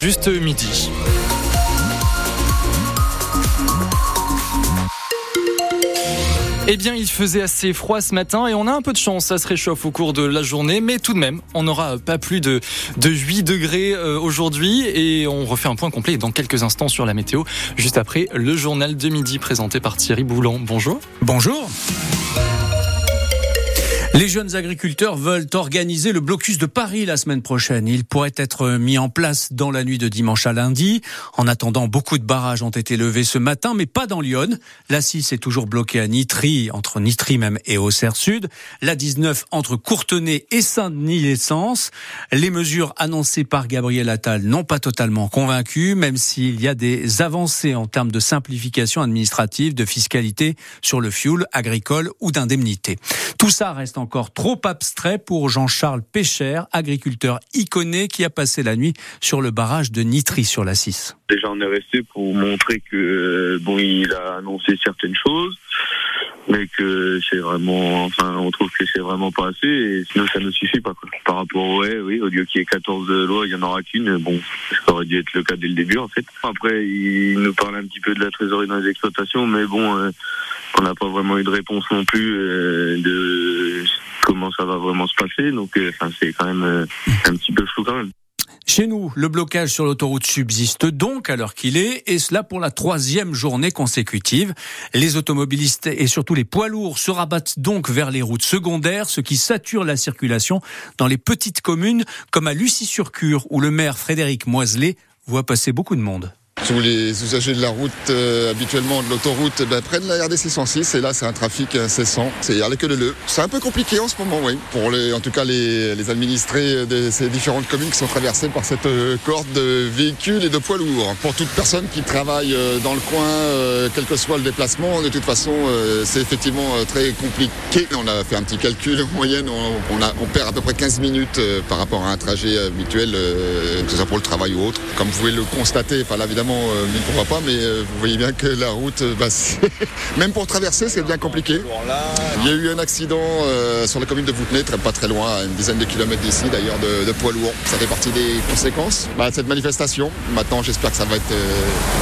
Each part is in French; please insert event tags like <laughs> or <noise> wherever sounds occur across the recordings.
Juste midi. Eh bien, il faisait assez froid ce matin et on a un peu de chance, ça se réchauffe au cours de la journée, mais tout de même, on n'aura pas plus de, de 8 degrés euh, aujourd'hui et on refait un point complet dans quelques instants sur la météo, juste après le journal de midi présenté par Thierry Boulan. Bonjour. Bonjour. Les jeunes agriculteurs veulent organiser le blocus de Paris la semaine prochaine. Il pourrait être mis en place dans la nuit de dimanche à lundi. En attendant, beaucoup de barrages ont été levés ce matin, mais pas dans Lyon. La 6 est toujours bloquée à Nitry, entre Nitry même et Auxerre Sud. La 19 entre Courtenay et Saint-Denis-l'Essence. Les mesures annoncées par Gabriel Attal n'ont pas totalement convaincu, même s'il y a des avancées en termes de simplification administrative, de fiscalité sur le fioul agricole ou d'indemnité. Tout ça reste encore trop abstrait pour Jean-Charles Pécher, agriculteur iconé qui a passé la nuit sur le barrage de Nitry sur la 6. Déjà, on est resté pour montrer que euh, bon, il a annoncé certaines choses, mais que c'est vraiment, enfin, on trouve que c'est vraiment pas assez, et sinon ça ne suffit pas. Par rapport ouais, oui, au lieu qu'il y ait 14 lois, il y en aura qu'une. Bon, ça aurait dû être le cas dès le début en fait. Après, il nous parle un petit peu de la trésorerie dans les exploitations, mais bon, euh, on n'a pas vraiment eu de réponse non plus euh, de ça va vraiment se passer. Donc, euh, c'est quand même euh, un petit peu quand même. Chez nous, le blocage sur l'autoroute subsiste donc à l'heure qu'il est, et cela pour la troisième journée consécutive. Les automobilistes et surtout les poids lourds se rabattent donc vers les routes secondaires, ce qui sature la circulation dans les petites communes comme à Lucie-sur-Cure, où le maire Frédéric Moiselet voit passer beaucoup de monde. Tous les usagers de la route, euh, habituellement de l'autoroute, ben, prennent la RDC 106 et là c'est un trafic incessant. C'est à queue le C'est un peu compliqué en ce moment, oui. Pour les, en tout cas les, les, administrés de ces différentes communes qui sont traversées par cette euh, corde de véhicules et de poids lourds. Pour toute personne qui travaille euh, dans le coin, euh, quel que soit le déplacement, de toute façon c'est effectivement très compliqué. On a fait un petit calcul en moyenne, on, on, a, on perd à peu près 15 minutes par rapport à un trajet habituel, que ce soit pour le travail ou autre. Comme vous pouvez le constater, enfin là évidemment euh, ne pourra pas, mais euh, vous voyez bien que la route, euh, bah, <laughs> même pour traverser, c'est bien compliqué. Il y a eu un accident sur la commune de Voutenay, très, pas très loin, à une dizaine de kilomètres d'ici d'ailleurs, de, de, poids lourds. Ça fait partie des conséquences bah, de cette manifestation. Maintenant, j'espère que ça va être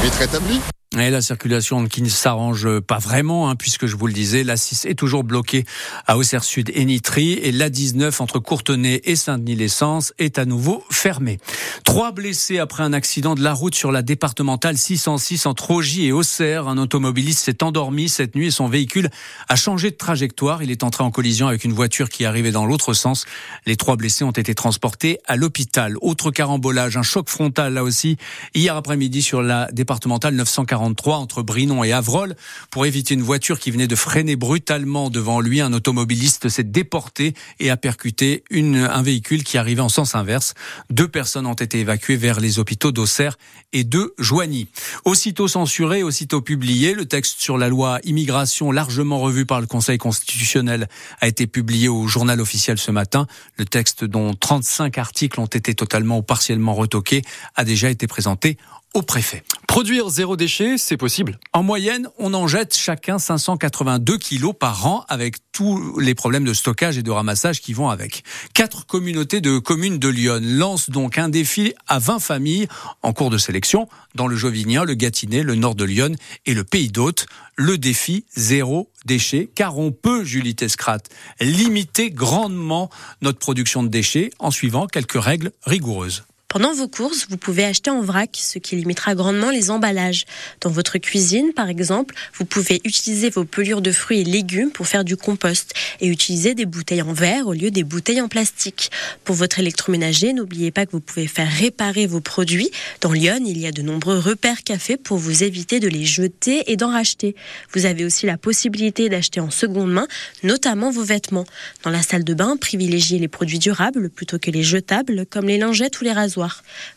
vite rétabli. Et la circulation qui ne s'arrange pas vraiment, hein, puisque je vous le disais, la 6 est toujours bloquée à Auxerre Sud et Nitry, et la 19 entre Courtenay et Saint-Denis-l'Essence est à nouveau fermée. Trois blessés après un accident de la route sur la départementale 606 entre Ogy et Auxerre. Un automobiliste s'est endormi cette nuit et son véhicule a changé de trajectoire. Il est entré en collision avec une voiture qui arrivait dans l'autre sens. Les trois blessés ont été transportés à l'hôpital. Autre carambolage, un choc frontal là aussi, hier après-midi sur la départementale 940 entre Brinon et Avrol. Pour éviter une voiture qui venait de freiner brutalement devant lui, un automobiliste s'est déporté et a percuté un véhicule qui arrivait en sens inverse. Deux personnes ont été évacuées vers les hôpitaux d'Auxerre et de Joigny. Aussitôt censuré, aussitôt publié, le texte sur la loi immigration largement revu par le Conseil constitutionnel a été publié au journal officiel ce matin. Le texte dont 35 articles ont été totalement ou partiellement retoqués a déjà été présenté au préfet. Produire zéro déchet, c'est possible. En moyenne, on en jette chacun 582 kilos par an avec tous les problèmes de stockage et de ramassage qui vont avec. Quatre communautés de communes de Lyon lancent donc un défi à 20 familles en cours de sélection dans le Jovinien, le Gâtinais, le nord de Lyon et le Pays d'Hôte. Le défi zéro déchet, car on peut, Julie Tescrat, limiter grandement notre production de déchets en suivant quelques règles rigoureuses. Pendant vos courses, vous pouvez acheter en vrac, ce qui limitera grandement les emballages. Dans votre cuisine, par exemple, vous pouvez utiliser vos pelures de fruits et légumes pour faire du compost et utiliser des bouteilles en verre au lieu des bouteilles en plastique. Pour votre électroménager, n'oubliez pas que vous pouvez faire réparer vos produits. Dans Lyon, il y a de nombreux repères cafés pour vous éviter de les jeter et d'en racheter. Vous avez aussi la possibilité d'acheter en seconde main, notamment vos vêtements. Dans la salle de bain, privilégiez les produits durables plutôt que les jetables, comme les lingettes ou les rasoirs.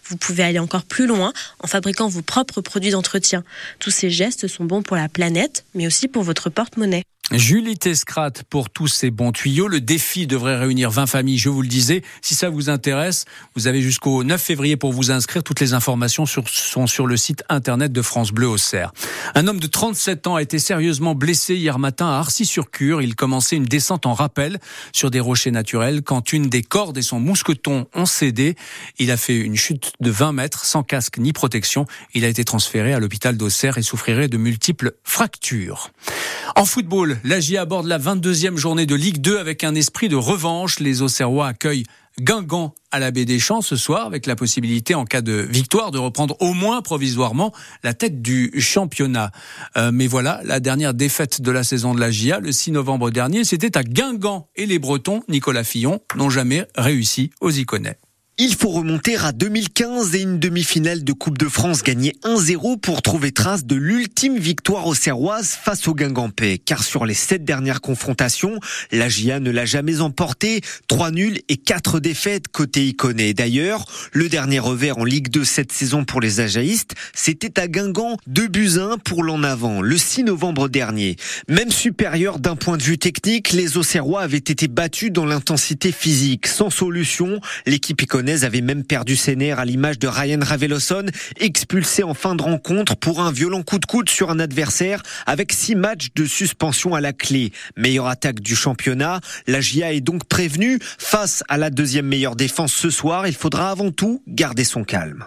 Vous pouvez aller encore plus loin en fabriquant vos propres produits d'entretien. Tous ces gestes sont bons pour la planète, mais aussi pour votre porte-monnaie. Julie Tescrat pour tous ces bons tuyaux. Le défi devrait réunir 20 familles, je vous le disais. Si ça vous intéresse, vous avez jusqu'au 9 février pour vous inscrire. Toutes les informations sur, sont sur le site internet de France Bleu au Cerf. Un homme de 37 ans a été sérieusement blessé hier matin à Arcy-sur-Cure. Il commençait une descente en rappel sur des rochers naturels quand une des cordes et son mousqueton ont cédé. Il a fait une chute de 20 mètres sans casque ni protection. Il a été transféré à l'hôpital d'Auxerre et souffrirait de multiples fractures. En football, l'AGIA aborde la 22e journée de Ligue 2 avec un esprit de revanche. Les Auxerrois accueillent Guingamp à la baie des Champs ce soir avec la possibilité en cas de victoire de reprendre au moins provisoirement la tête du championnat. Euh, mais voilà, la dernière défaite de la saison de la GIA le 6 novembre dernier, c'était à Guingamp et les Bretons, Nicolas Fillon, n'ont jamais réussi aux Iconais. Il faut remonter à 2015 et une demi-finale de Coupe de France gagnée 1-0 pour trouver trace de l'ultime victoire aux Serroises face au Guingampais. Car sur les sept dernières confrontations, la GIA ne l'a jamais emporté. Trois nuls et quatre défaites côté Iconé. D'ailleurs, le dernier revers en Ligue 2 cette saison pour les Ajaïstes, c'était à Guingamp, 2 buts 1 pour l'en avant, le 6 novembre dernier. Même supérieur d'un point de vue technique, les Auxerrois avaient été battus dans l'intensité physique. Sans solution, l'équipe Iconé avait même perdu ses nerfs à l'image de Ryan Raveloson, expulsé en fin de rencontre pour un violent coup de coude sur un adversaire avec six matchs de suspension à la clé. Meilleure attaque du championnat, la GIA est donc prévenue. Face à la deuxième meilleure défense ce soir, il faudra avant tout garder son calme.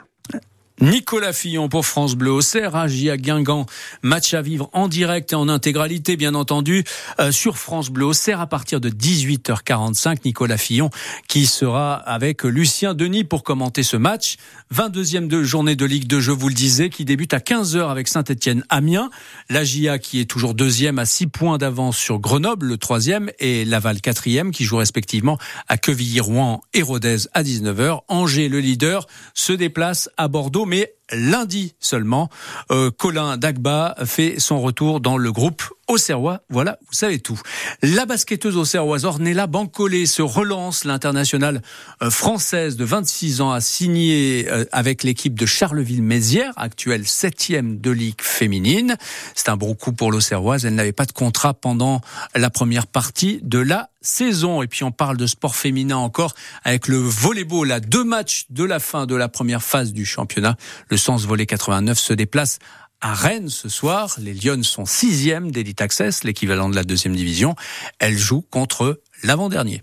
Nicolas Fillon pour France Bleu au à Guingamp. Match à vivre en direct et en intégralité, bien entendu, euh, sur France Bleu au à partir de 18h45. Nicolas Fillon qui sera avec Lucien Denis pour commenter ce match. 22e de journée de Ligue 2, je vous le disais, qui débute à 15h avec Saint-Etienne Amiens. La GIA qui est toujours deuxième à 6 points d'avance sur Grenoble, le troisième, et Laval quatrième qui joue respectivement à Quevilly-Rouen et Rodez à 19h. Angers, le leader, se déplace à Bordeaux mais lundi seulement, euh, Colin Dagba fait son retour dans le groupe Auxerrois. Voilà, vous savez tout. La basketteuse auxerroise Ornella Bancolé se relance. L'internationale euh, française de 26 ans a signé euh, avec l'équipe de Charleville-Mézières, actuelle septième de Ligue féminine. C'est un bon coup pour l'Auxerroise. Elle n'avait pas de contrat pendant la première partie de la saison. Et puis on parle de sport féminin encore avec le volleyball à deux matchs de la fin de la première phase du championnat. Le Sens Volley 89 se déplace à Rennes ce soir. Les Lyonnes sont sixième d'Elite Access, l'équivalent de la deuxième division. Elles jouent contre l'avant-dernier.